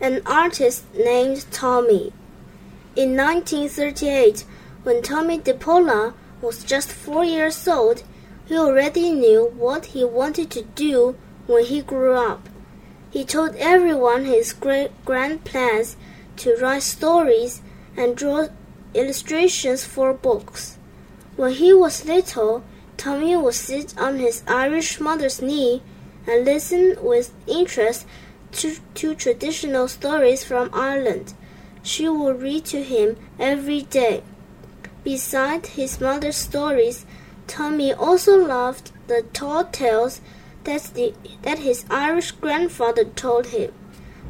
an artist named Tommy. In 1938, when Tomie dePaola was just four years old, he already knew what he wanted to do when he grew up. He told everyone his great grand plans to write stories and draw illustrations for books. When he was little, Tommy would sit on his Irish mother's knee and listen with interest to, to traditional stories from Ireland she would read to him every day. Besides his mother's stories, Tommy also loved the tall tales that, the, that his Irish grandfather told him.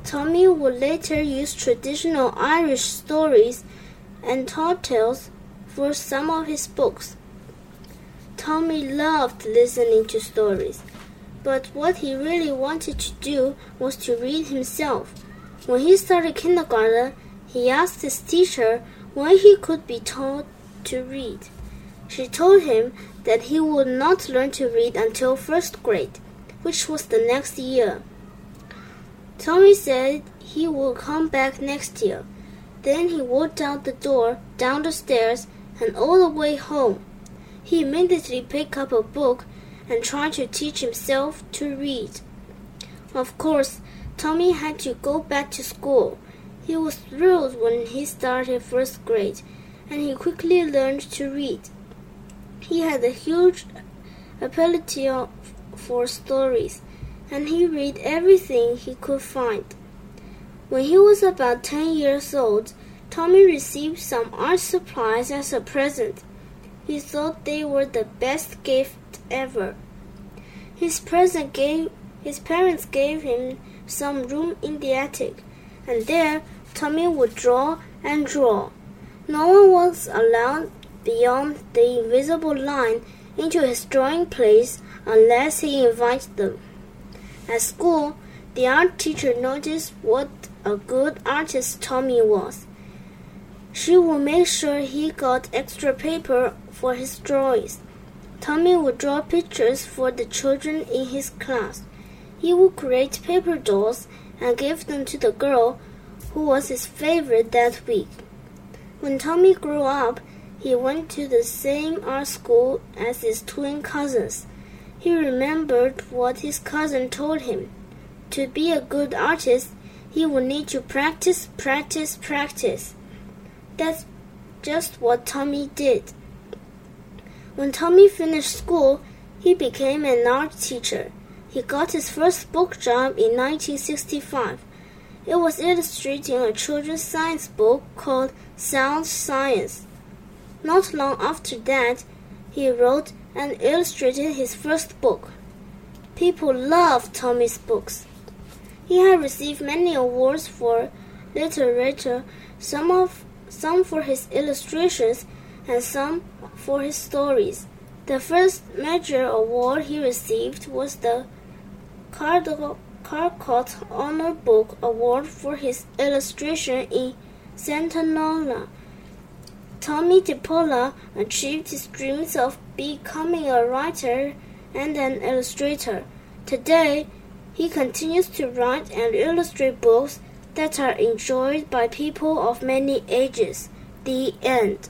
Tommy would later use traditional Irish stories and tall tales for some of his books. Tommy loved listening to stories, but what he really wanted to do was to read himself. When he started kindergarten, he asked his teacher when he could be taught to read. She told him that he would not learn to read until first grade, which was the next year. Tommy said he would come back next year. Then he walked out the door, down the stairs, and all the way home. He immediately picked up a book and tried to teach himself to read. Of course, Tommy had to go back to school. He was thrilled when he started first grade, and he quickly learned to read. He had a huge ability for stories, and he read everything he could find. When he was about 10 years old, Tommy received some art supplies as a present. He thought they were the best gift ever. His present gave his parents gave him some room in the attic, and there Tommy would draw and draw. No one was allowed beyond the invisible line into his drawing place unless he invited them. At school, the art teacher noticed what a good artist Tommy was. She would make sure he got extra paper for his drawings. Tommy would draw pictures for the children in his class. He would create paper dolls and give them to the girl who was his favorite that week. When Tommy grew up, he went to the same art school as his twin cousins. He remembered what his cousin told him. To be a good artist, he would need to practice, practice, practice. That's just what Tommy did. When Tommy finished school, he became an art teacher. He got his first book job in 1965. It was illustrating a children's science book called Sound Science. Not long after that, he wrote and illustrated his first book. People loved Tommy's books. He had received many awards for literature, some of some for his illustrations and some for his stories. The first major award he received was the Caldecott Honor Book Award for his illustration in Santa Tomie dePaola achieved his dreams of becoming a writer and an illustrator. Today, he continues to write and illustrate books that are enjoyed by people of many ages. The end.